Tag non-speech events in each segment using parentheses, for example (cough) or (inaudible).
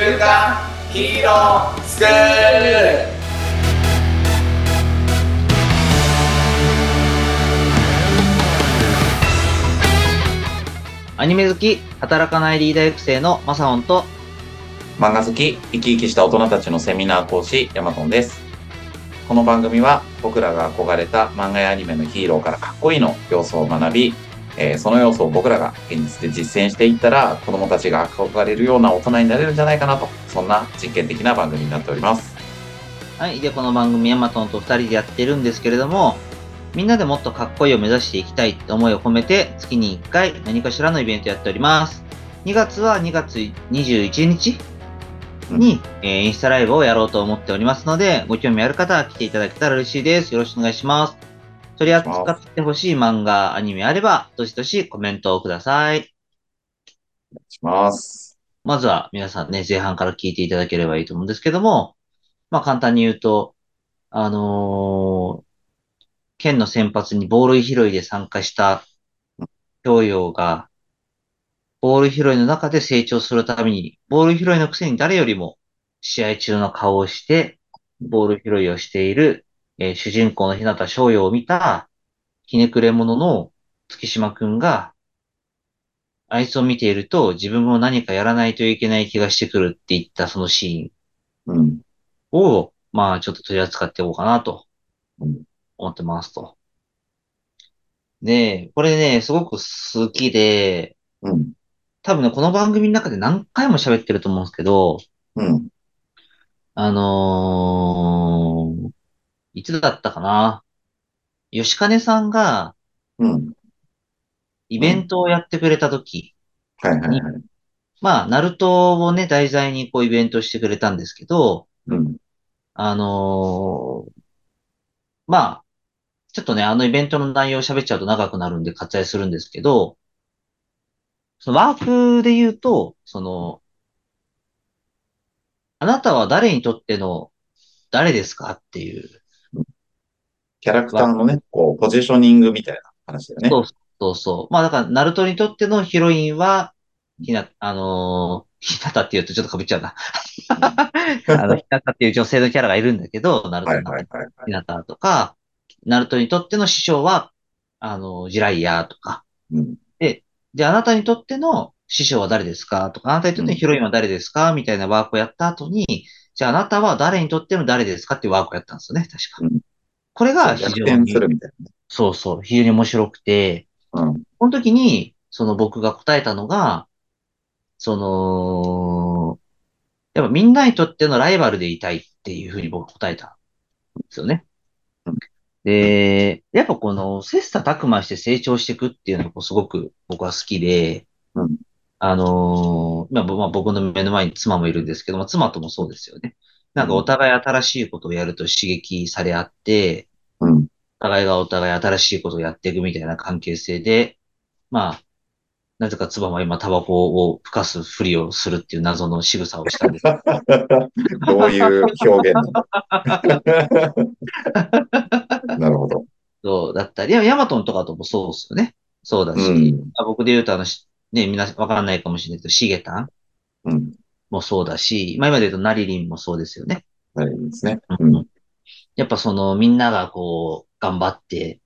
週刊ヒーロースクールアニメ好き、働かないリーダー育成のマサオンと、漫画好き、生き生きした大人たちのセミナー講師、ヤマトンです。この番組は僕らが憧れた漫画やアニメのヒーローからかっこいいの要素を学び、えーその要素を僕らが現実で実践していったら子供たちが憧れるような大人になれるんじゃないかなと、そんな実験的な番組になっております。はい。で、この番組、ヤマトンと二人でやってるんですけれども、みんなでもっとかっこいいを目指していきたいって思いを込めて、月に1回何かしらのイベントやっております。2月は2月21日に、えーインスタライブをやろうと思っておりますので、ご興味ある方は来ていただけたら嬉しいです。よろしくお願いします。取り扱ってほしい漫画、アニメあれば、どしどしコメントをください。お願いします。まずは皆さんね、前半から聞いていただければいいと思うんですけども、まあ簡単に言うと、あのー県の選抜にボール拾いで参加した教養が、ボール拾いの中で成長するために、ボール拾いのくせに誰よりも試合中の顔をして、ボール拾いをしている、えー主人公の日向翔陽を見た、ひねくれ者の月島くんが、あいつを見ていると自分も何かやらないといけない気がしてくるって言ったそのシうん。ーンを、まあちょっと取り扱っていこうかなとうん思ってますと。で、これね、すごく好きで、うん。多分ね、この番組の中で何回も喋ってると思うんですけど、うん。あのーいつだったかな？吉金さんがうん。イベントをやってくれたとき、はいはいはい。まあ、ナルトをね、題材にこうイベントしてくれたんですけど、うん。あのーまあ、ちょっとね、あのイベントの内容を喋っちゃうと長くなるんで割愛するんですけど、そのワークで言うと、その、あなたは誰にとっての誰ですか？っていう、キャラクターのね、こう、ポジショニングみたいな話だよね。そうそうそう。まあだから、ナルトにとってのヒロインは、ひな、あのーひなたって言うとちょっと被っちゃうな。(laughs) あの、ひなたっていう女性のキャラがいるんだけど、ナルトはいの中。ひなたとか、ナルトにとっての師匠は、あの、ジライヤーとか、うん。で、あなたにとっての師匠は誰ですかとか、あなたにとってのヒロインは誰ですか？みたいなワークをやった後に、じゃああなたは誰にとっての誰ですかっていうワークをやったんですよね、確かうん。これが逆非常に転す、るみたいそうそう、非常に面白くて、なね。この時に、その僕が答えたのが、その、やっぱみんなにとってのライバルでいたいっていうふうに僕は答えたんですよねうん。で、やっぱこの切磋琢磨して成長していくっていうのがすごく僕は好きで、うんあのーまあ、ぼまあ僕の目の前に妻もいるんですけども、妻ともそうですよね。なんかお互い新しいことをやると刺激され合って、うん。お互いがお互い新しいことをやっていくみたいな関係性で、まあ、なぜか妻は今タバコを吹かすふりをするっていう謎の仕草をしたんです。(laughs) どういう表現 (laughs) なるほど。そうだったり、ヤマトンとかともそうですよね。そうだし、うんあ僕で言うとあの、しね、みんなわかんないかもしれないけど、シゲタンうん。もそうだし、まあ今で言うとナリリンもそうですよね。はい、いいですね。うん。やっぱそのみんながこう、頑張って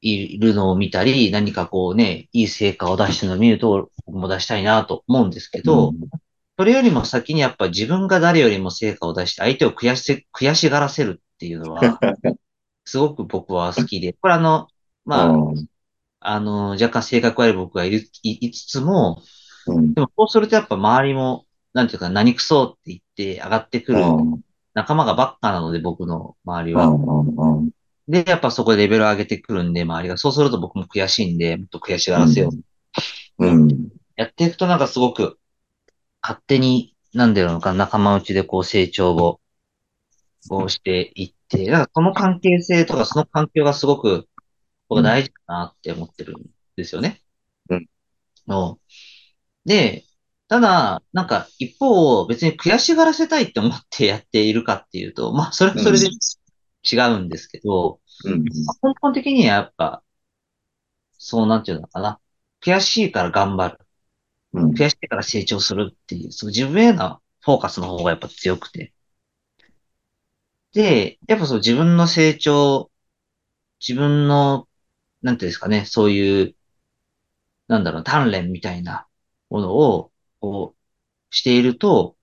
いるのを見たり、何かこうね、いい成果を出してるのを見ると、僕も出したいなと思うんですけど、それよりも先にやっぱ自分が誰よりも成果を出して相手を悔しせ、悔しがらせるっていうのは、(laughs) すごく僕は好きで、これあの、まあ、うんあの、若干性格悪い僕がいる、いいつつも、うん。でもそうするとやっぱ周りも、なんていうか何くそって言って上がってくるうん。仲間がばっかなので僕の周りは。うん。うん。うん。で、やっぱそこでレベルを上げてくるんで、周りが。そうすると僕も悔しいんで、もっと悔しがらせよう。うん。やっていくとなんかすごく、勝手に、なんだろうか、仲間内でこう成長を、こうしていって、だからその関係性とかその環境がすごく、僕は大事だなって思ってるんですよね。うん。ので、ただ、なんか一方、別に悔しがらせたいって思ってやっているかっていうと、まあ、それはそれで違うんですけど、うん。根本的にはやっぱ、そうなんていうのかな。悔しいから頑張る。うん。増やしてから成長するっていう、その自分へのフォーカスの方がやっぱ強くて。で、やっぱそう自分の成長、自分の、なんていうんですかね、そういう、なんだろう、鍛錬みたいなものを、こう、していると、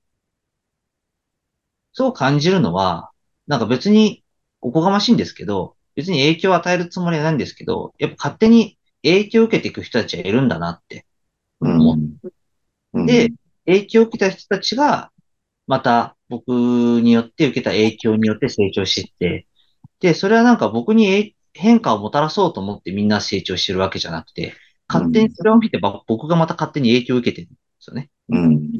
そう感じるのは、なんか別におこがましいんですけど、別に影響を与えるつもりはないんですけど、やっぱ勝手に影響を受けていく人たちはいるんだなって。うん。うんで、影響を受けた人たちが、また僕によって受けた影響によって成長していって、で、それはなんか僕にえ変化をもたらそうと思ってみんな成長してるわけじゃなくて、勝手にそれを見てば僕がまた勝手に影響を受けてるんですよね。うん。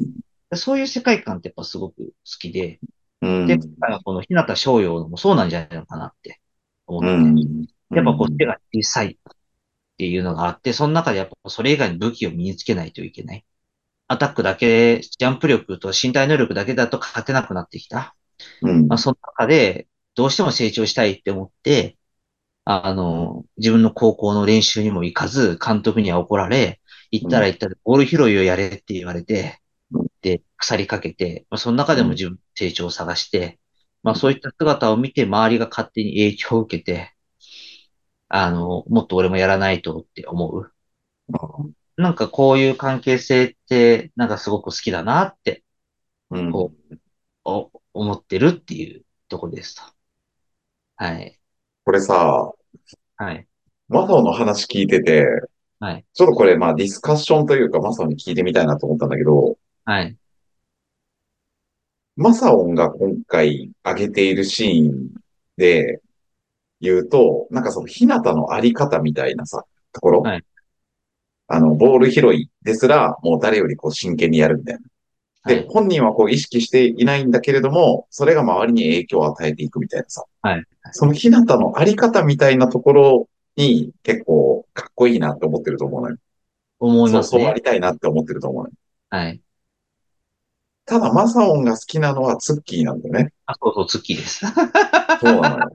でそういう世界観ってやっぱすごく好きで、うん。で、今回のこの日向翔陽のもそうなんじゃないのかなって思って、うん。やっぱこう手が小さいっていうのがあって、その中でやっぱそれ以外の武器を身につけないといけない。アタックだけ、ジャンプ力と身体能力だけだと勝てなくなってきた。うんまあ、その中で、どうしても成長したいって思って、あの、自分の高校の練習にも行かず、監督には怒られ、行ったら行ったら、ボール拾いをやれって言われてうん、で、腐りかけて、まあ、その中でも自分の成長を探して、まあ、そういった姿を見て、周りが勝手に影響を受けて、あの、もっと俺もやらないとって思う。なんかこういう関係性って、なんかすごく好きだなってうん。こお思ってるっていうところですと。はい。これさ、はい。マサオの話聞いてて、はい。ちょっとこれまあディスカッションというかマサオに聞いてみたいなと思ったんだけど、はい。マサオンが今回上げているシーンで言うと、なんかその日向のあり方みたいなさ、ところ、はいあの、ボール拾いですら、もう誰よりこう真剣にやるみたいな。で、はい本人はこう意識していないんだけれども、それが周りに影響を与えていくみたいなさ。はいその日向のあり方みたいなところに結構かっこいいなって思ってると思うのよ。そう、思いますね。そうありたいなって思ってると思うのよ。はい。ただ、マサオンが好きなのはツッキーなんだよね。あ、そうそう、ツッキーです。そうなのよ。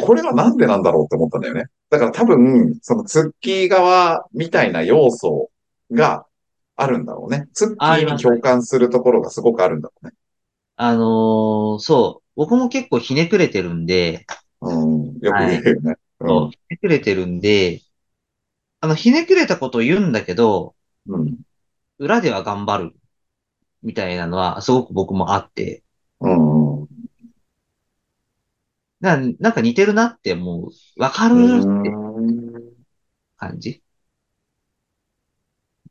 これはなんでなんだろうって思ったんだよね。だから多分、そのツッキー側みたいな要素があるんだろうね。ツッキーに共感するところがすごくあるんだろうね。あのーそう。僕も結構ひねくれてるんで、うん。よく言うよね。そうひねくれてるんで、あの、ひねくれたことを言うんだけど、うん。うん。裏では頑張る。みたいなのは、すごく僕もあって、うん。うんななんか似てるなって思う。わかるって感じ。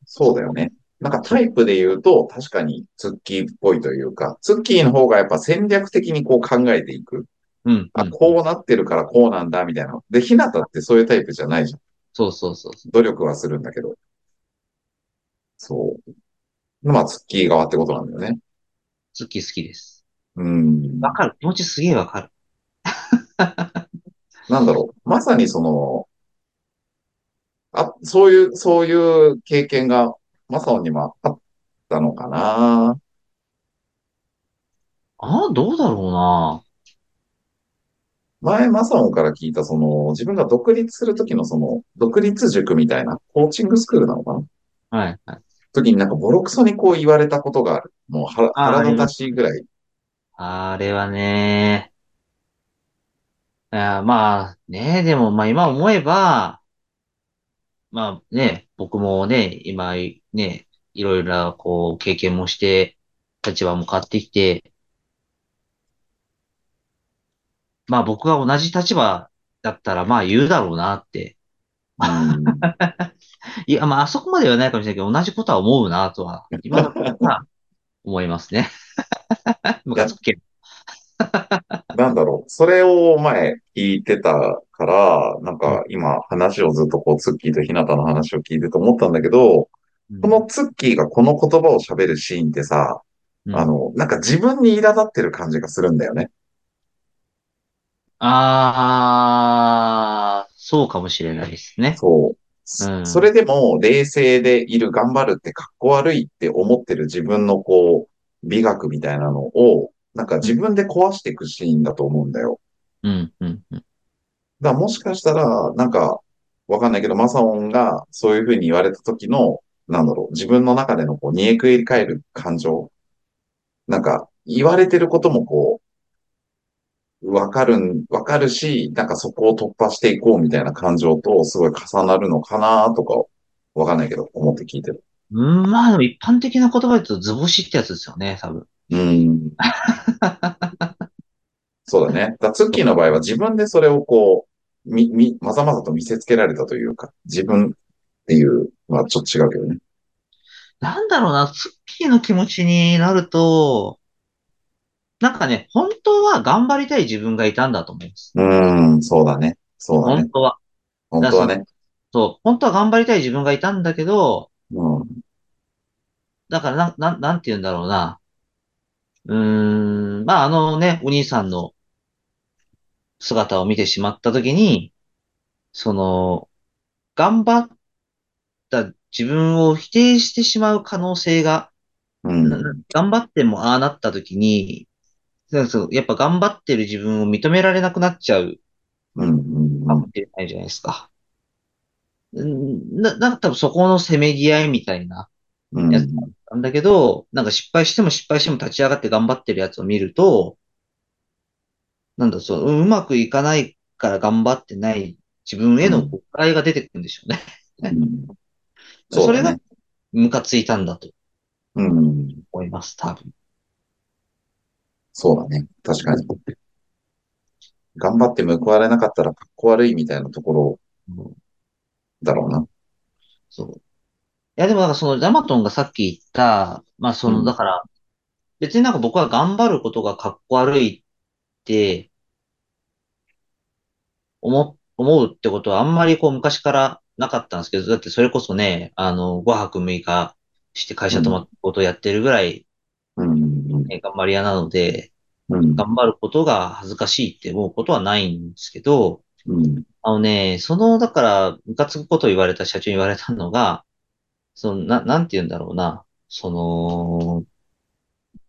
そうだよね。なんかタイプで言うと、確かにツッキーっぽいというか、ツッキーの方がやっぱ戦略的にこう考えていく。うん。あ、うんこうなってるからこうなんだ、みたいな。で、ひなたってそういうタイプじゃないじゃん。そうそうそう。努力はするんだけど。そう。まあ、ツッキー側ってことなんだよね。ツッキー好きです。うん。わかる。気持ちすげえわかる。(laughs) なんだろう。まさにその、あ、そういう、そういう経験が、マサオにもあったのかな。ああ、どうだろうな。前、マサオンから聞いた、その、自分が独立するときのその、独立塾みたいな、コーチングスクールなのかな？はい。はい時になんかボロクソにこう言われたことがある。もう腹腹立たしいぐらい。あれはね、いやまあね、でもまあ今思えば、まあね、僕もね、今ね、いろいろなこう経験もして、立場も変わってきて、まあ僕が同じ立場だったらまあ言うだろうなって。うん。(laughs) いや、まああそこまではないかもしれないけど、同じことは思うなとは、今だったら思いますね。(laughs) ムカつくけど。(laughs) なんだろう。それを前聞いてたから、なんか今話をずっとこう、ツッキーとひなたの話を聞いてて思ったんだけど、このツッキーがこの言葉を喋るシーンってさ、うんあの、なんか自分に苛立ってる感じがするんだよね。ああ、そうかもしれないですね。そう。うんそれでも冷静でいる頑張るってかっこ悪いって思ってる自分のこう、美学みたいなのを、なんか自分で壊していくシーンだと思うんだよ。うん、うん、うん。だもしかしたら、なんか、わかんないけど、マサオンがそういうふうに言われた時の、なんだろう、自分の中でのこう、煮えくり返る感情。なんか、言われてることもこう、わかるん、わかるし、なんかそこを突破していこうみたいな感情とすごい重なるのかなとか、わかんないけど、思って聞いてる。うん、まあでも一般的な言葉で言うと図星ってやつですよね、多分。うん。そうだね。だツッキーの場合は自分でそれをこう、み、み、まざまざと見せつけられたというか、自分っていう、まあちょっと違うけどね。なんだろうな、ツッキーの気持ちになると、なんかね、本当は頑張りたい自分がいたんだと思います。うん、そうだね。そうだね本。当は。本当はね。そう、本当は頑張りたい自分がいたんだけど、うん。だからなん、なん、なんて言うんだろうな。うーん、まああのね、お兄さんの姿を見てしまったときに、その、頑張った自分を否定してしまう可能性が、うん。頑張ってもああなったときに、そうそうやっぱ頑張ってる自分を認められなくなっちゃううん。うん。かもしれないじゃないですか。うんな、なんか多分そこのせめぎ合いみたいなうん。やつなんだけど、なんか失敗しても失敗しても立ち上がって頑張ってるやつを見ると、なんだ、そう、ううまくいかないから頑張ってない自分への誤解が出てくるんでしょうね。うん (laughs) それが。ムカついたんだとうん。思います、多分。そうだね。確かに。頑張って報われなかったらかっこ悪いみたいなところうんだろうな。そう。いや、でもなんかその、ジャマトンがさっき言った、まあその、うんだから、別になんか僕は頑張ることがかっこ悪いって、思、思うってことはあんまりこう昔からなかったんですけど、だってそれこそね、あの、5泊6日して会社泊まったことをやってるぐらい、うん。ね頑張り屋なので、うん。頑張ることが恥ずかしいって思うことはないんですけど、うん。あのね、その、だから、ムカつくことを言われた社長に言われたのが、その、な、なんて言うんだろうな、その、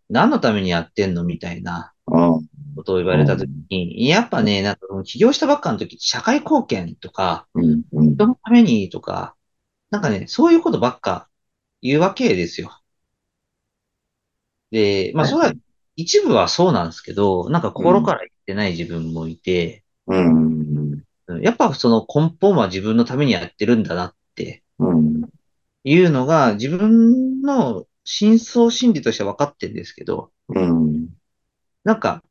何のためにやってんのみたいなうん。ことを言われたときに、やっぱね、なんか、起業したばっかの時、社会貢献とか。人のためにとか、なんかね、そういうことばっか言うわけですよ。で、まあ、はいそれは、一部はそうなんですけど、なんか心から言ってない自分もいて、うん。うんやっぱその根本は自分のためにやってるんだなってうん。いうのが自分の深層心理としては分かってるんですけど、うん。なんか、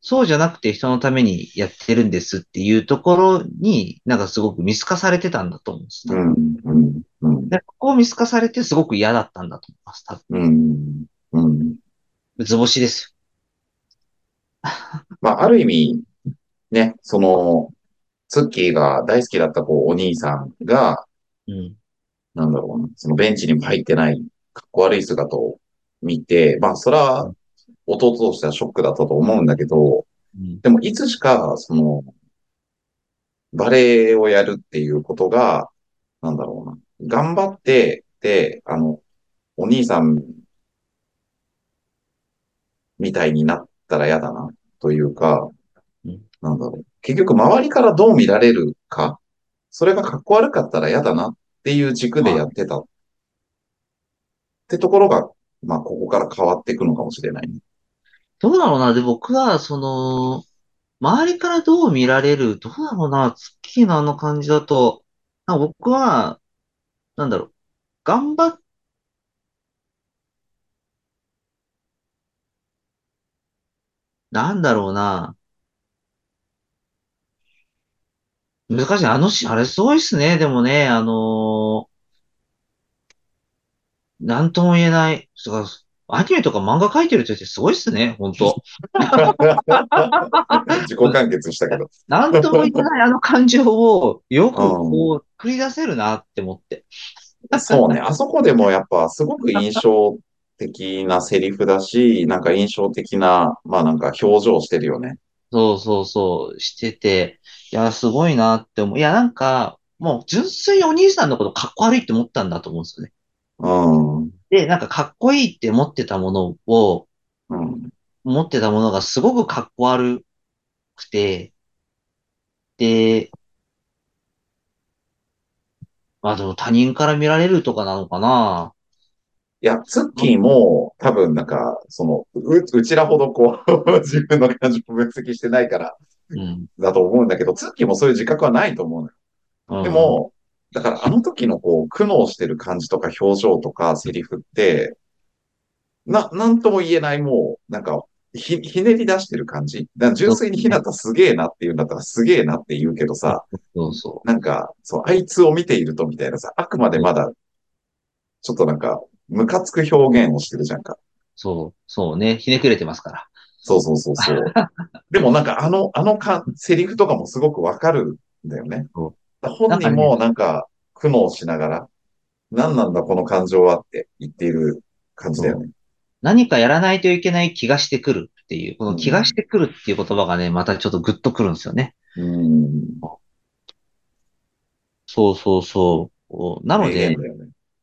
そうじゃなくて人のためにやってるんですっていうところになんかすごく見透かされてたんだと思うんです。うん。うん。うん。でここを見透かされてすごく嫌だったんだと思います。多うん。うん。分。図星です (laughs) まあ、ある意味、ね、その、ツッキーが大好きだったこうお兄さんが、よ。うん。なんだろうな、そのベンチにも入ってない、かっこ悪い姿を見て、まあ、それは弟としてはショックだったと思うんだけど、うん。でもいつしか、その、バレエをやるっていうことが、なんだろうな、頑張って、で、あの、お兄さんみたいになったら嫌だな、というかうん、なんだろう。結局、周りからどう見られるか、それがかっこ悪かったら嫌だなっていう軸でやってた。ってところが、まあ、ここから変わっていくのかもしれないね。どうだろうな。で、僕は、その、周りからどう見られる、どうだろうな。ツッキーのあの感じだと、僕は、なんだろう。頑張っ、なんだろうな。難しい。あのし、あれすごいっすね。でもね、あのーなんとも言えない。だからアニメとか漫画描いてる人ってすごいっすね。本当 (laughs) 自己完結したけど。なんとも言えないあの感情をよくこう繰り出せるなって思って。そうね。あそこでもやっぱすごく印象的なセリフだし、なんか印象的な、まあなんか表情してるよね。そうそうそう、してて、いや、すごいなって思う。いや、なんか、もう純粋にお兄さんのことかっこ悪いって思ったんだと思うんですよね。うん。で、なんかかっこいいって思ってたものを、うん。持ってたものがすごくかっこ悪くて、で、まあでも他人から見られるとかなのかないや、ツッキーも多分なんか、その、う、うちらほどこう、(laughs) 自分の感情を分析してないからうん。だと思うんだけど、ツッキーもそういう自覚はないと思うのよ。うんで、も、だからあの時のこう、苦悩してる感じとか表情とかセリフって、な、なんとも言えないもう、なんか、ひ、ひねり出してる感じ。だから純粋にひなたすげえなって言うんだったらすげえなって言うけどさ、そうそなんか、そう、あいつを見ているとみたいなさ、あくまでまだ、ちょっとなんか、ムカつく表現をしてるじゃんか。う。そう。そうね。ひねくれてますから。そうそうそうそう。(laughs) でもなんかあの、あのか、セリフとかもすごくわかるんだよね。そ本人もなんか苦悩しながら、何なんだこの感情はって言っている感じだよね。何かやらないといけない気がしてくるっていう、この気がしてくるっていう言葉がね、またちょっとグッとくるんですよね。うん。そうそうそう。なのでね。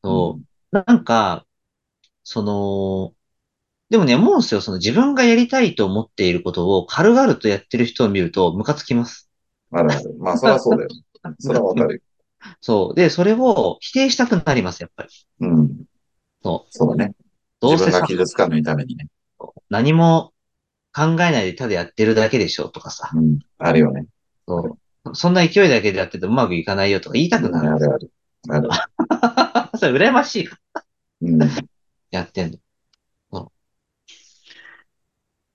そうなんか、その、でもね、思うんですよ。その自分がやりたいと思っていることを軽々とやってる人を見るとムカつきます。あるある。まあ、それはそうだよ。(laughs) それはわかる。そう。で、それを否定したくなります、やっぱり。うん。そそうだね。どうせさ自分が、傷つかないためにね。何も考えないでただやってるだけでしょとかさ。うん。あるよね。そう。そんな勢いだけでやっててうまくいかないよとか言いたくなる。あるある。ある。(laughs) それ羨ましいうん。やってんの。そ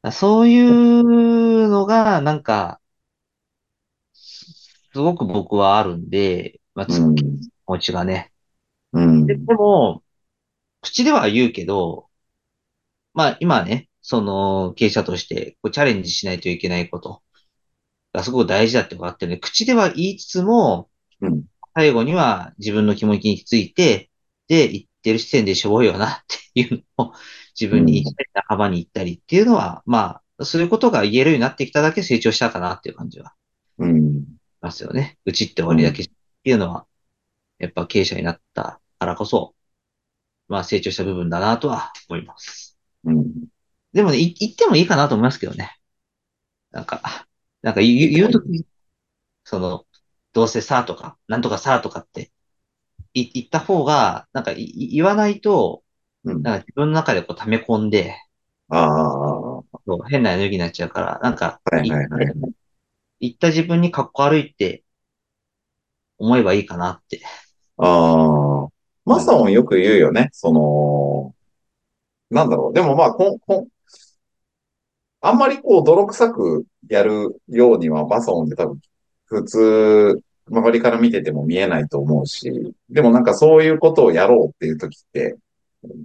うそういうのが、なんか、すごく僕はあるんで、まあ、つうん。気持ちがね。うんで、。でも、口では言うけど、まあ今ね、その経営者としてこうチャレンジしないといけないことがすごく大事だって分かってるね。口では言いつつも、うん最後には自分の気持ちについて、で、言ってる時点でしょぼいよなっていうのを自分に言ったり、仲間に言ったりっていうのは、まあ、そういうことが言えるようになってきただけ成長したかなっていう感じはうん。しますよね。うちって終わりだけっていうのは、やっぱ経営者になったからこそ、まあ成長した部分だなとは思います。うん。でもね、い言ってもいいかなと思いますけどね。なんか、なんか言う言うとき、その、どうせさとか、なんとかさとかってい言った方が、なんか言わないと、うん。なんか自分の中でこう溜め込んで、あそう変なエネルギーになっちゃうから、なんか、いはいはい。言った自分に格好悪いって思えばいいかなって。ああ。マサオンよく言うよね。その、なんだろう。でもまあ、こん、こん、あんまりこう、泥臭くやるようにはマサオンって多分、普通、周りから見てても見えないと思うし、でもなんかそういうことをやろうっていう時って、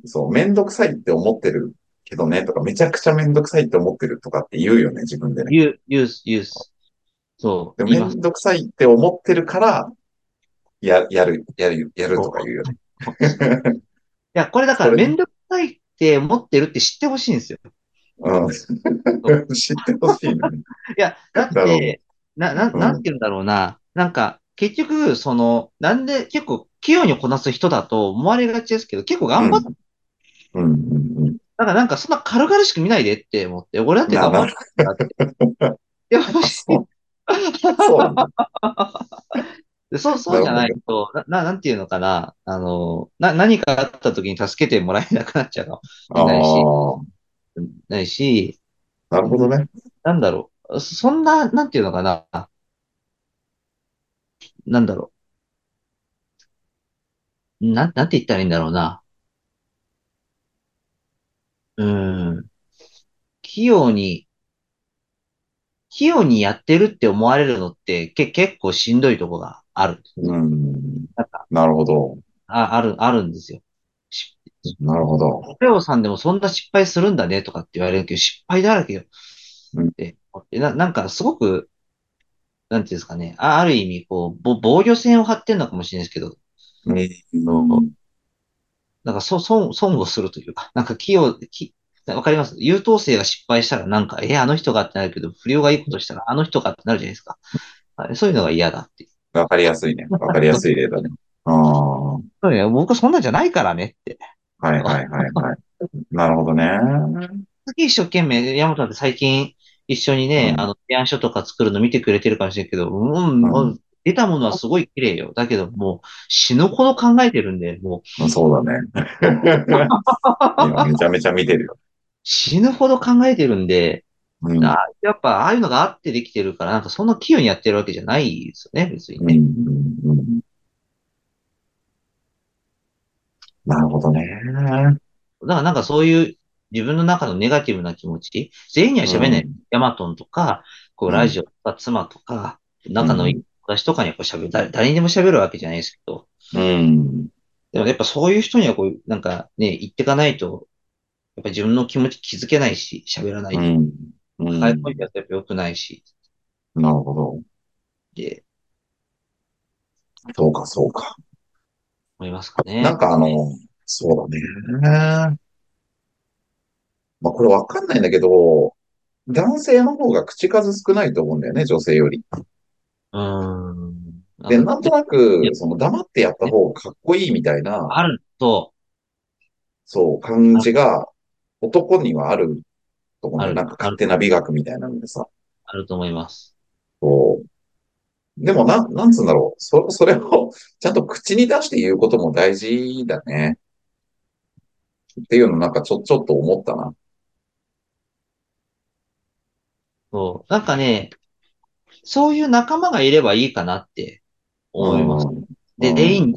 そう、めんどくさいって思ってるけどね、とか、めちゃくちゃめんどくさいって思ってるとかって言うよね、自分でね。言う、言う、言う。そう、で。めんどくさいって思ってるから、や、やる、やる、やるとか言うよね。いや、これだからめんどくさいって思ってるって知ってほしいんですよ。うん。(laughs) 知ってほしいのね。いや、だって、な、な、うんなんて言うんだろうな。なんか、結局、その、なんで結構器用にこなす人だと思われがちですけど、結構頑張っうん、うん、うん。だからなんかそんな軽々しく見ないでって思って、俺だって頑張るって。いや、欲しいそうそう (laughs) そう、じゃないと、な、ななんていうのかな。あの、な、何かあった時に助けてもらえなくなっちゃうかもあないしあ、ないし、なるほどね。なんだろう。そんな、なんていうのかな。なんだろう。なん、なんて言ったらいいんだろうな。うーん。器用に、器用にやってるって思われるのって、け、結構しんどいとこがある。うん。なんか、なるほど。あ、ある、あるんですよ。しなるほど。レオさんでもそんな失敗するんだねとかって言われるけど、失敗だらけよ。うんって思ってな、なんかすごく、なんていうんですかね。あ、ある意味、こう、ぼ防御線を張ってんのかもしれないですけど、うん。なんかそ、損、損をするというか、なんか器用、き、わかります？優等生が失敗したらなんか、え、あの人がってなるけど、不良がいいことしたらあの人がってなるじゃないですか。はいそういうのが嫌だって。わかりやすいね。わかりやすい例だね。ああ。うね僕はそんなんじゃないからねって。いはいはいはい。(laughs) なるほどね。次一生懸命、山本さんって最近一緒にね、うんあの、提案書とか作るの見てくれてるかもしれんけど、うん、うんうん出たものはすごい綺麗よ。だけどもう死ぬほど考えてるんで、もうそうだね。(laughs) 今めちゃめちゃ見てるよ。死ぬほど考えてるんで、うん。あやっぱああいうのがあってできてるから、なんかそんな器用にやってるわけじゃないですよね、別にうんね。うんうんなるほどね。だからなんかそういう自分の中のネガティブな気持ち、全員には喋れない。うんヤマトンとか、こううんラジオとか妻とか、仲のいい私とかにはこう喋る、誰誰にでも喋るわけじゃないですけど、うん。でもやっぱそういう人にはこう、なんかね、言ってかないと、やっぱ自分の気持ち気づけないし、喋らないと。うん。うん。抱え込みややっぱ良くないし、なるほど。で、そうか、そうか。思いますかね。なんかあの、そうだね。まあこれわかんないんだけど、男性の方が口数少ないと思うんだよね、女性より。うーん。で、なんとないくや、その黙ってやった方がかっこいいみたいな、あると、そう、感じが男にはあると思うなんか勝手な美学みたいなのでさ。あると思います。そう。でも、なん、なんつうんだろう。そ、それをちゃんと口に出して言うことも大事だね。っていうのなんかちょ、ちょっと思ったな。そう。なんかね、そういう仲間がいればいいかなって思います。で、うん全員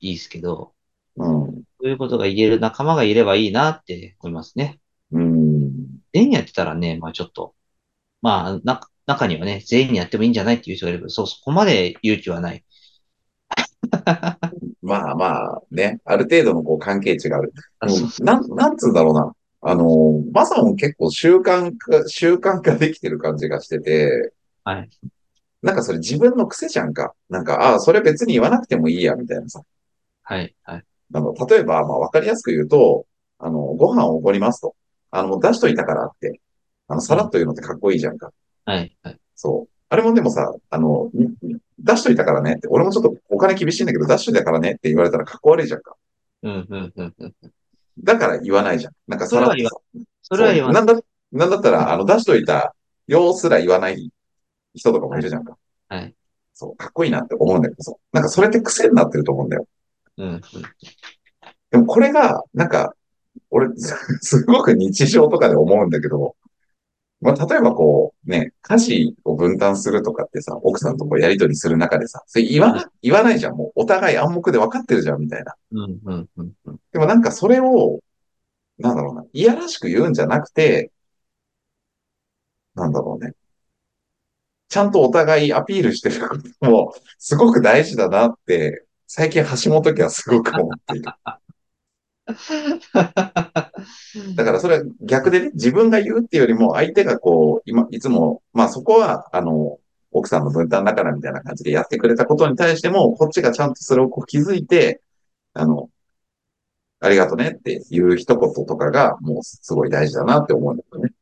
いいですけど、うん。そういうことが言える仲間がいればいいなって思いますね。うん。全員やってたらね、まあちょっと、まあ、な、中にはね、全員にやってもいいんじゃないっていう人がいるけど、そう、そこまで勇気はない。(laughs) まあまあ、ね。ある程度のこう関係値がある。あなん、なんつうんだろうな。あの、マサも結構習慣化、習慣化できてる感じがしてて、はい。なんかそれ自分の癖じゃんか。なんか、ああ、それ別に言わなくてもいいや、みたいなさ。はい、はい。あの、例えば、まあ、わかりやすく言うと、あの、ご飯をおごりますと。あの、もう出しといたからって。あの、さらっと言うのってかっこいいじゃんか。はい、はい。そう。あれもでもさ、あの、ん出しといたからねって、俺もちょっとお金厳しいんだけど、出しといたからねって言われたらかっこ悪いじゃんか。うん、うん、うん、うん。だから言わないじゃん。なんかさらっとさ。それは言わない。そうなんだ、なんだったら、あの、出しといた様すら言わない人とかもいるじゃんか。はい。そう、かっこいいなって思うんだけど、そう。なんかそれって癖になってると思うんだよ。うん、うん。でもこれが、なんか、俺、す (laughs) すごく日常とかで思うんだけど、まあ、例えばこう、ね、家事を分担するとかってさ、奥さんとこうやりとりする中でさ、それ言わな、言わないじゃん。もうお互い暗黙で分かってるじゃん、みたいな。うん、うん、うん、うん。でもなんかそれを、なんだろうな、いやらしく言うんじゃなくて、なんだろうね。ちゃんとお互いアピールしてることも、すごく大事だなって、最近橋本家はすごく思っている。(laughs) (laughs) だからそれは逆でね、自分が言うっていうよりも、相手がこう、今、いつも、まあそこは、あの、奥さんの分担だからみたいな感じでやってくれたことに対しても、こっちがちゃんとそれをこう気づいて、あの、ありがとねっていう一言とかが、もうすごい大事だなって思うんだよね。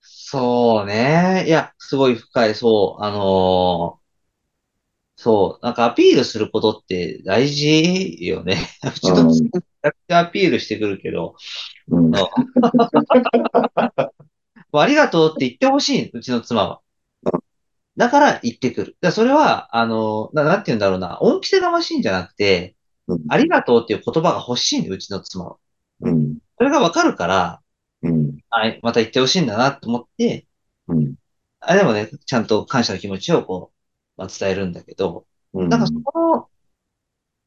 そうね。いや、すごい深い、そう。あのーそう。なんかアピールすることって大事よね。(laughs) うちの妻めちゃくちゃアピールしてくるけど、うん。あ (laughs) りがとうって言ってほしい、うちの妻は。だから言ってくる。だそれは、あの、な、なんて言うんだろうな。恩着せがましいんじゃなくて、うんありがとうっていう言葉が欲しいんだよ、うちの妻は。うん。それがわかるから、うん。はい、また言ってほしいんだなと思って、うん。あ、でもね、ちゃんと感謝の気持ちをこう、まあ、伝えるんだけど、うん。なんかそこの、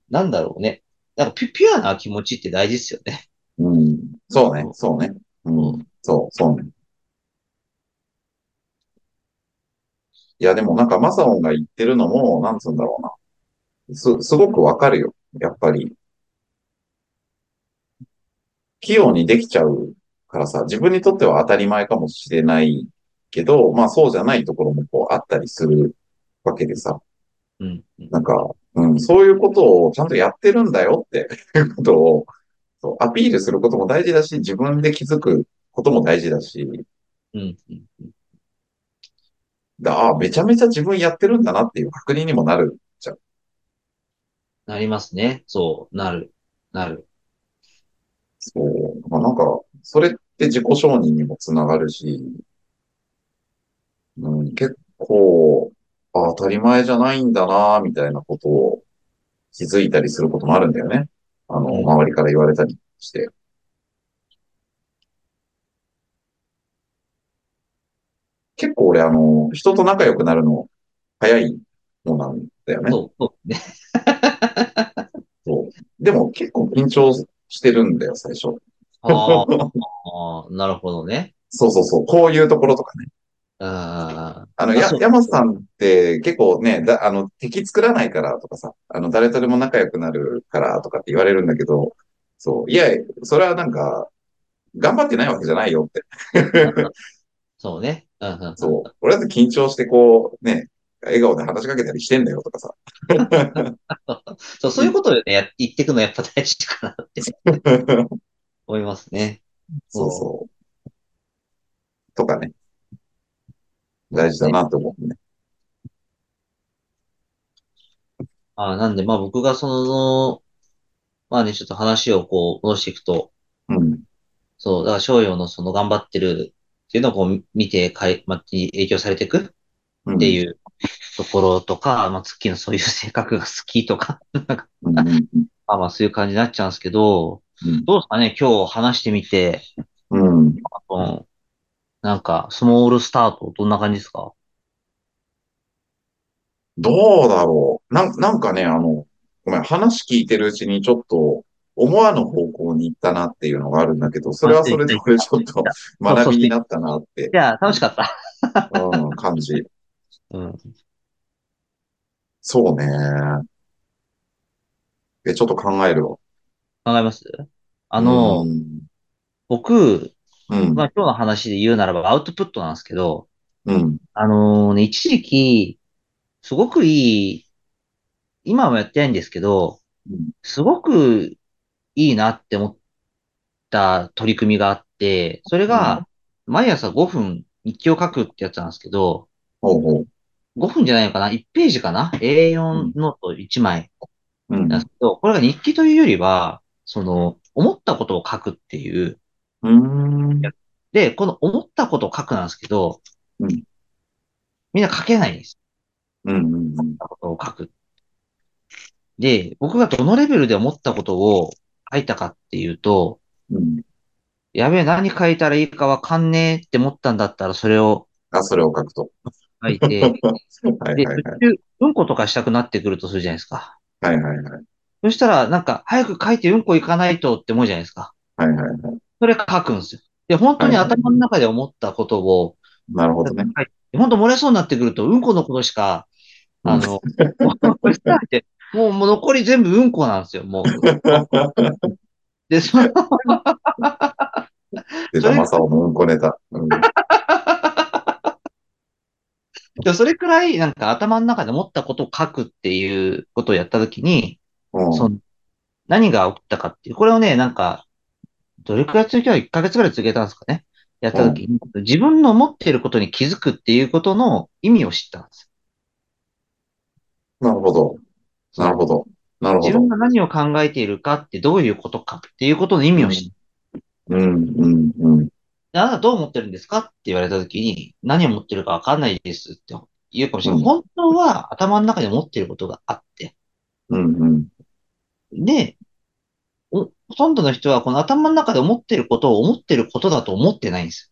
なんだろうね。なんかピピュアな気持ちって大事ですよね。うん。そうね、そうね。うん。そう、そうね。いや、でもなんかマサオンが言ってるのも、なんつうんだろうな。す、すごくわかるよ。やっぱり。器用にできちゃうからさ、自分にとっては当たり前かもしれないけど、まあそうじゃないところもこうあったりするわけでさ。うん。うんなんか、うん、そういうことをちゃんとやってるんだよっていう (laughs) ことを、そうアピールすることも大事だし、自分で気づくことも大事だし、うん。うんだああ、めちゃめちゃ自分やってるんだなっていう確認にもなるじゃん。なりますね。そう、なる。なる。そう。まあなんか、それって自己承認にもつながるし、うん、結構、あ当たり前じゃないんだな、みたいなことを気づいたりすることもあるんだよね。あの、うん周りから言われたりして。結構俺、あの、人と仲良くなるの早いのなんだよね。そう、そうね。(laughs) そう。でも結構緊張してるんだよ、最初。あー (laughs) あー、なるほどね。そうそうそう。こういうところとかね。ああの、やあそう、(laughs) 山さんって結構ね、だ、あの、敵作らないからとかさ、あの、誰とでも仲良くなるからとかって言われるんだけど、そう。いや、それはなんか、頑張ってないわけじゃないよって。(laughs) そうね。そう。俺だって緊張してこう、ね、笑顔で話しかけたりしてんだよとかさ。(laughs) そう、そういうことをね、や言っていくのやっぱ大事かなって思いますね。そうそう。とかね。大事だなって思うね。あなんで、まあ僕がその、まあね、ちょっと話をこう戻していくと、うん。そう、だから商用のその頑張ってるっていうのをこう見てかい、まあ、に影響されていくっうん。ていうところとか、まあ、月のそういう性格が好きとか、(laughs) うん。うん。うんまあまあそういう感じになっちゃうんですけど、うんどうですかね、今日話してみて、うん。うんなんか、スモールスタート、どんな感じですか？どうだろう。なん、なんかね、あの、ごめん、話聞いてるうちにちょっと思わぬ方向に行ったなっていうのがあるんだけど、それはそれで俺ちょっと学びになったなってい、や、楽しかった。うん、感じ。(laughs) うん。そうね。え、ちょっと考えるわ。考えます？あの、うん、僕、うん、まあ今日の話で言うならばアウトプットなんですけど、うん、あのね、一時期、すごくいい、今はやってないんですけどうん、すごくいいなって思った取り組みがあって、それが、毎朝5分日記を書くってやつなんですけど、ほうほう。5分じゃないのかな ?1 ページかな ?A4 ノート1枚うん、なんですけど、これが日記というよりは、その、思ったことを書くっていう、うん、で、この思ったことを書くなんですけど、うんみんな書けないんです。うん、うん、思ったことを書く。で、僕がどのレベルで思ったことを書いたかっていうと、うん。やべえ、何書いたらいいかわかんねえって思ったんだったら、それをあ、それを書くと。書いて、(laughs) はいで。途中うんことかしたくなってくるとするじゃないですか。はいはいはい。そしたら、なんか、早く書いてうんこ行かないとって思うじゃないですか。はいはいはい。それ書くんですよ。で、本当に頭の中で思ったことを、なるほどね。はい本当漏れそうになってくると、うんこのことしか、あの、もう、残り全部うんこなんですよ、もう。(laughs) で、その、出たまさおのうんこネタ。うん。(laughs) でそれくらい、なんか頭の中で思ったことを書くっていうことをやったときに、うんその何が起きたかっていう、これをね、なんか、どれくらい続けた ?1 ヶ月ぐらい続けたんですかね。やったときに、自分の思っていることに気づくっていうことの意味を知ったんです。なるほど。なるほど。なるほど自分。が何を考えているかってどういうことかっていうことの意味を知った。うん、うん、うん。あなたどう思ってるんですかって言われたときに、何を思ってるかわかんないですって言うかもしれない。うん本当は頭の中で思っていることがあって、うん、うん。で、おほとんどの人はこの頭の中で思っていることを思っていることだと思ってないんです。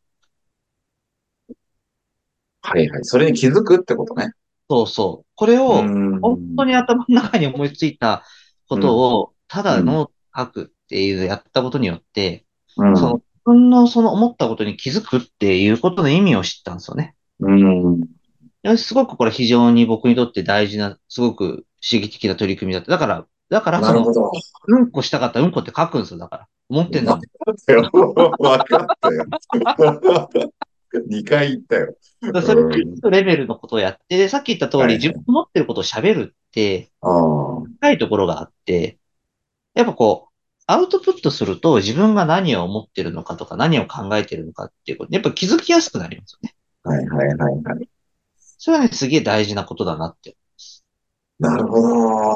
はいはい。それに気づくってことね。そうそう。これを、ん本当に頭の中に思いついたことを、ただの書くっていうやったことによって、うん。その自分のその思ったことに気づくっていうことの意味を知ったんですよね。うん。ですごくこれ非常に僕にとって大事な、すごく刺激的な取り組みだった。だから、だからその、なるほど。うんこしたかったらうんこって書くんですよ。だから。思ってんだ。わかったよ。(laughs) 2回言ったよ。それレベルのことをやって、でさっき言った通り、自分の思ってることを喋るって。深いところがあって、やっぱこう、アウトプットすると自分が何を思ってるのかとか何を考えてるのかっていうこと、やっぱ気づきやすくなりますよね。はいはいはいはい。それはね、すげえ大事なことだなって。なるほど。ん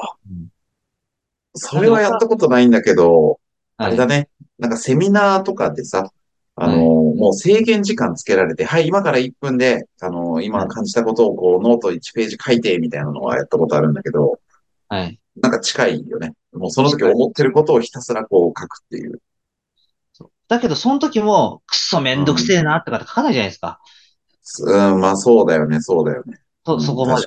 それはやったことないんだけど、あはい。れだね。なんかセミナーとかでさ、あの、もう制限時間つけられて、はい、今から1分で、あの、今感じたことをこう、ノート1ページ書いて、みたいなのはやったことあるんだけど、はい。なんか近いよね。もうその時思ってることをひたすらこう書くっていう。だけど、その時も、くっそめんどくせえなってかって書かないじゃないですか。うん、まあそうだよね、そうだよね。そ、うんそこまで。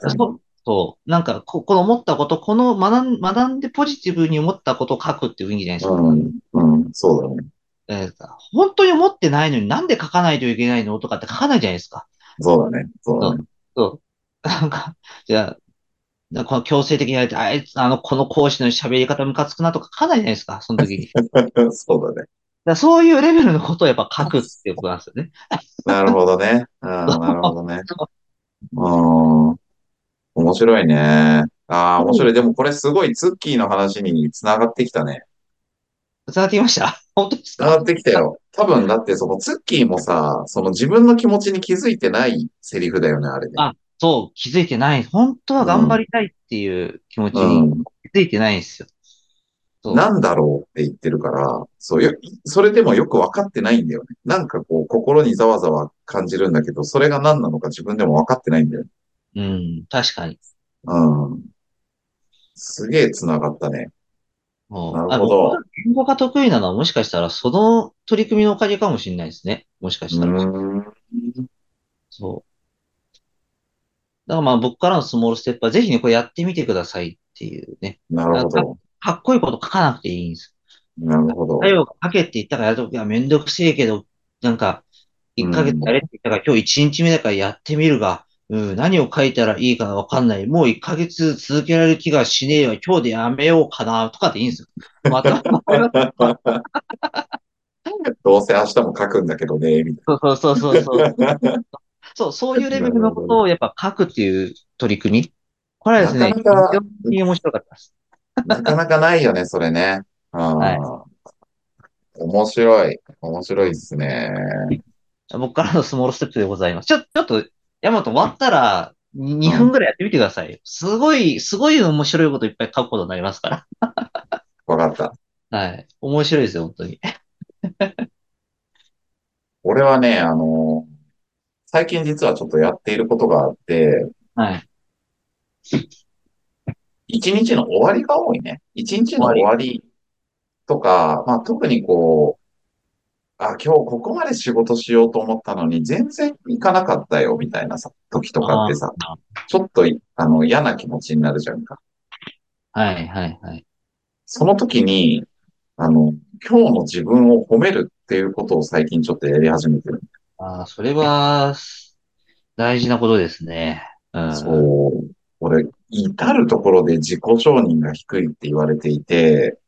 そう。なんか、こ、この思ったこと、この学ん、学んでポジティブに思ったことを書くっていう雰囲気じゃないですか。うん、うん、そうだね。えー本当に思ってないのになんで書かないといけないのとかって書かないじゃないですか。そうだね、そうだね。そう。なんか、じゃあ、なこの強制的にやられて、あいつ、あの、この講師の喋り方ムカつくなとか書かないじゃないですか、その時に。(laughs) そうだね。らそういうレベルのことをやっぱ書くっていうことなんですよね。なるほどね。うん、なるほどね。(laughs) うん。面白いね。ああ、面白い。でもこれすごいツッキーの話に繋がってきたね。伝わってきました？(laughs) 本当ですか？繋がってきたよ。(laughs) 多分だってそのツッキーもさ、その自分の気持ちに気づいてないセリフだよね、あれね。あそう、気づいてない。本当は頑張りたいっていう気持ちうにん。気づいてないんですよ。そうなんだろうって言ってるから、そうよ、それでもよくわかってないんだよね。なんかこう、心にざわざわ感じるんだけど、それが何なのか自分でもわかってないんだよね。うん、確かに。うん。すげえ繋がったね。なるほどあ僕が言語が得意なのはもしかしたらその取り組みのおかげかもしれないですね。もしかうしたら。ーん。そう。だからまあ僕からのスモールステップはぜひね、これやってみてくださいっていうね。なるほど。かっこいいこと書かなくていいんです。なるほど。太陽が書けって言ったからやるときはめんどくせえけど、なんか、1ヶ月やれって言ったから今日1日目だからやってみるが、うん、何を書いたらいいかわかんない。もう1ヶ月続けられる気がしねえわ。今日でやめようかな、とかでいいんですよ。また、(laughs) どうせ明日も書くんだけどね、みたいそうそうそうそう。な。(laughs) そう、そういうレベルのことをやっぱ書くっていう取り組み。これはですね、なかなか非常に面白かったです。なかなかないよね、それね。うん。はい面白い。面白いですね。僕からのスモールステップでございます。ちょ、ちょっと、ヤマト終わったら、2分ぐらいやってみてください。すごい、すごい面白いこといっぱい書くことになりますかわかった。ら。はい。面白いですよ、本当に。(laughs) 俺はね、あの、最近実はちょっとやっていることがあって、はい。一日の終わりが多いね。一日の終わりとか、まあ特にこう、あ、今日ここまで仕事しようと思ったのに全然行かなかったよ、みたいなさ、時とかってさ、ちょっとい、あの、嫌な気持ちになるじゃんか。はい、はい、はい。その時に、あの、今日の自分を褒めるっていうことを最近ちょっとやり始めてる。ああ、それは、大事なことですね。うん。そう。俺、至るところで自己承認が低いって言われていて、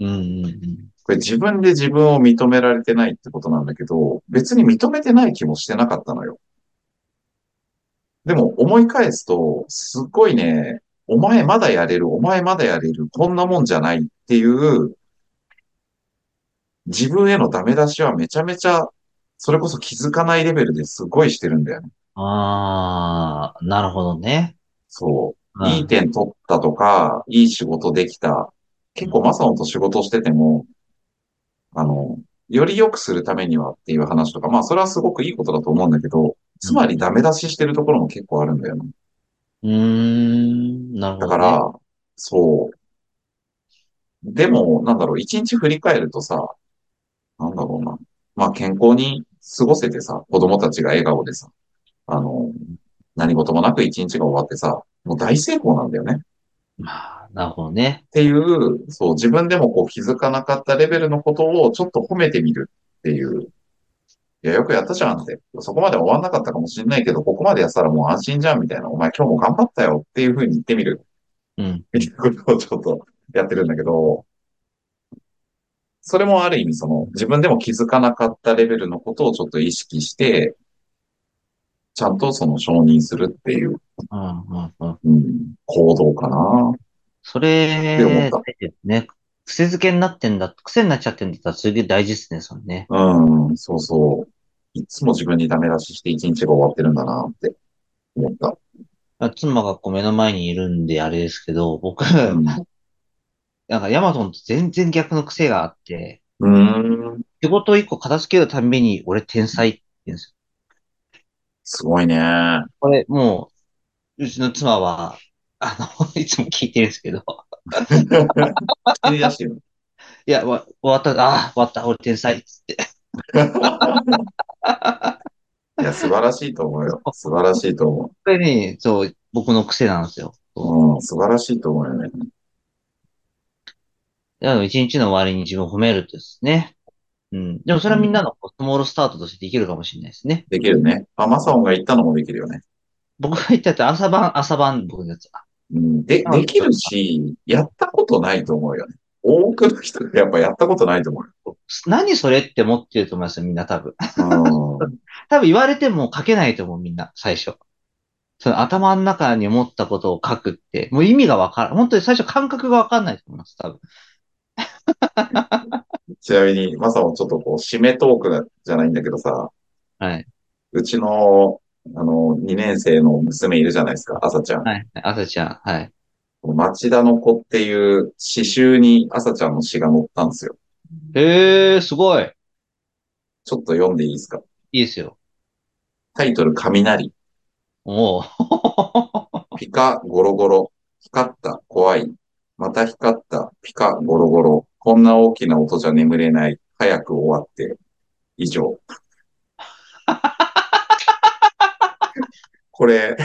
うん、うん、うん。これ自分で自分を認められてないってことなんだけど、別に認めてない気もしてなかったのよ。でも思い返すと、すっごいね、お前まだやれる、お前まだやれる、こんなもんじゃないっていう、自分へのダメ出しはめちゃめちゃ、それこそ気づかないレベルですごいしてるんだよね。ああ、なるほどね。そう。うんいい点取ったとか、いい仕事できた。結構マサオと仕事してても、あの、より良くするためにはっていう話とか、まあそれはすごくいいことだと思うんだけど、つまりダメ出ししてるところも結構あるんだよね。うーん、なるほど、ね。だから、そう。でも、なんだろう、一日振り返るとさ、なんだろうな。まあ健康に過ごせてさ、子供たちが笑顔でさ、あの、何事もなく一日が終わってさ、もう大成功なんだよね。まあ、なるほどね。っていう、そう、自分でもこう気づかなかったレベルのことをちょっと褒めてみるっていう。いや、よくやったじゃんって。そこまで終わんなかったかもしれないけど、ここまでやったらもう安心じゃんみたいな。お前今日も頑張ったよっていうふうに言ってみる。うん。みたいなことをちょっとやってるんだけど、それもある意味その自分でも気づかなかったレベルのことをちょっと意識して、ちゃんとその承認するっていう、うん、行動かな。それ、ね。癖づけになってんだ、癖になっちゃってんだったらすげえ大事ですね、それね。うん、そうそう。いつも自分にダメ出しして一日が終わってるんだなって思った。まあ妻がこう目の前にいるんであれですけど、僕、うん。なんかヤマトンと全然逆の癖があって、うーん。仕事を一個片付けるたんびに、俺天才って言うんですよ。すごいね。これ、もう、うちの妻は、あの、(laughs) いつも聞いてるんですけど、作り出してる。いや、わ終わった、ああ、終わった、俺天才っつって。いや、素晴らしいと思うよ。素晴らしいと思これね、そう、僕の癖なんですよ。う。うん、素晴らしいと思うよね。一日の終わりに自分を褒めるとですね。うん。でもそれはみんなのスモールスタートとしてできるかもしれないですね。できるね。あ、マサオンが言ったのもできるよね。僕が言ったやつ、朝晩、朝晩、僕のやつは。うん、で、できるし、やったことないと思うよね。多くの人がやっぱやったことないと思う何それって思ってると思いますよ、みんな多分。(laughs) 多分言われても書けないと思う、みんな、最初。その頭の中に思ったことを書くって、もう意味がわからん。本当に最初感覚がわかんないと思います、多分。(laughs) ちなみに、マサオンちょっとこう、締めトークじゃないんだけどさ、はい。うちの、あの、2年生の娘いるじゃないですか、朝ちゃん。はい。朝ちゃん、はい。町田の子っていう詩集に朝ちゃんの詩が載ったんですよ。へえー、すごい。ちょっと読んでいいですか？いいですよ。タイトル、雷。おお。(laughs) (laughs) ピカゴロゴロ。光った、怖い。また光った、ピカゴロゴロ。こんな大きな音じゃ眠れない。早く終わって。以上。これ、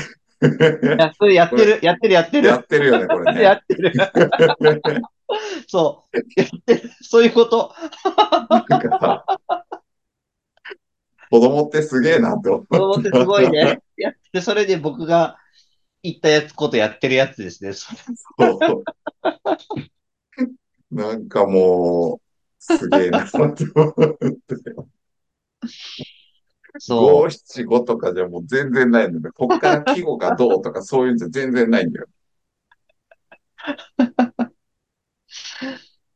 やそれやってる、やってる、やってる。やってるよね、これやね。ってる。そう。やってる。そういうこと。なんか子供ってすげえなって思子供ってすごいね。やってる。それで僕が言ったやつことやってるやつですね。そそう。なんかもう、すげえなって思って。そ五七五とかじゃもう全然ないんだよ。こっから季語がどうとか (laughs) そういうんじゃ全然ないんだよ。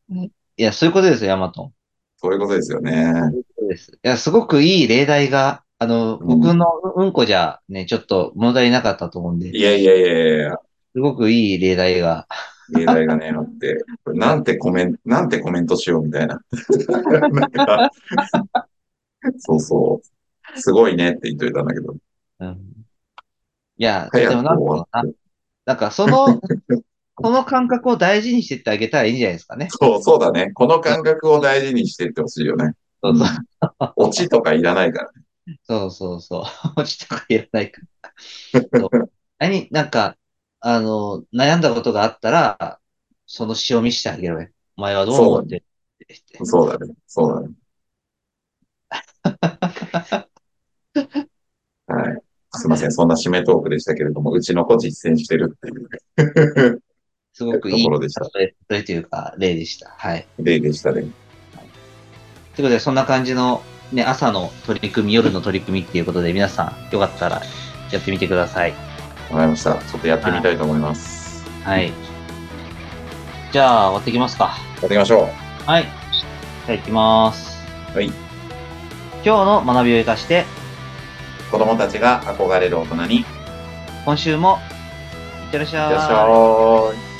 う。(laughs) いや、そういうことですよ、ヤマトン。そういうことですよね。そうです。いや、すごくいい例題が、あの、うん僕のうんこじゃね、ちょっと物足りなかったと思うんで、いやいやいやいやすごくいい例題が。例題がね、あって、なんてコメント、なんてコメントしようみたいな。(laughs) なんかそうそう。すごいねって言っといたんだけど。うん、いや、でもなんかなんかその、(laughs) この感覚を大事にしてってあげたらいいんじゃないですかね。そう、そうだね。この感覚を大事にしていってほしいよね。そうそうオチとかいらないから。そうそうそう。落ちとかいらないから。何、なんか、あの、悩んだことがあったら、その詩を見せてあげろよ。お前はどう思ってそうだね。そうだね。はい。すいません。そんな締めトークでしたけれども、うちの子実践してるっていうすごくいいところでしたそれ、というか、例でした。はい。例でしたね。ということで、そんな感じの、ね、朝の取り組み、夜の取り組みっていうことで、皆さん、よかったらやってみてください。わかりました。ちょっとやってみたいと思います。はい。じゃあ、終わっていきますか。やっていきましょはい。じゃあ、いきます。う。はい。今日の学びを生かして、子供たちが憧れる大人に、い今週も、いってらっしゃい。らっしゃい。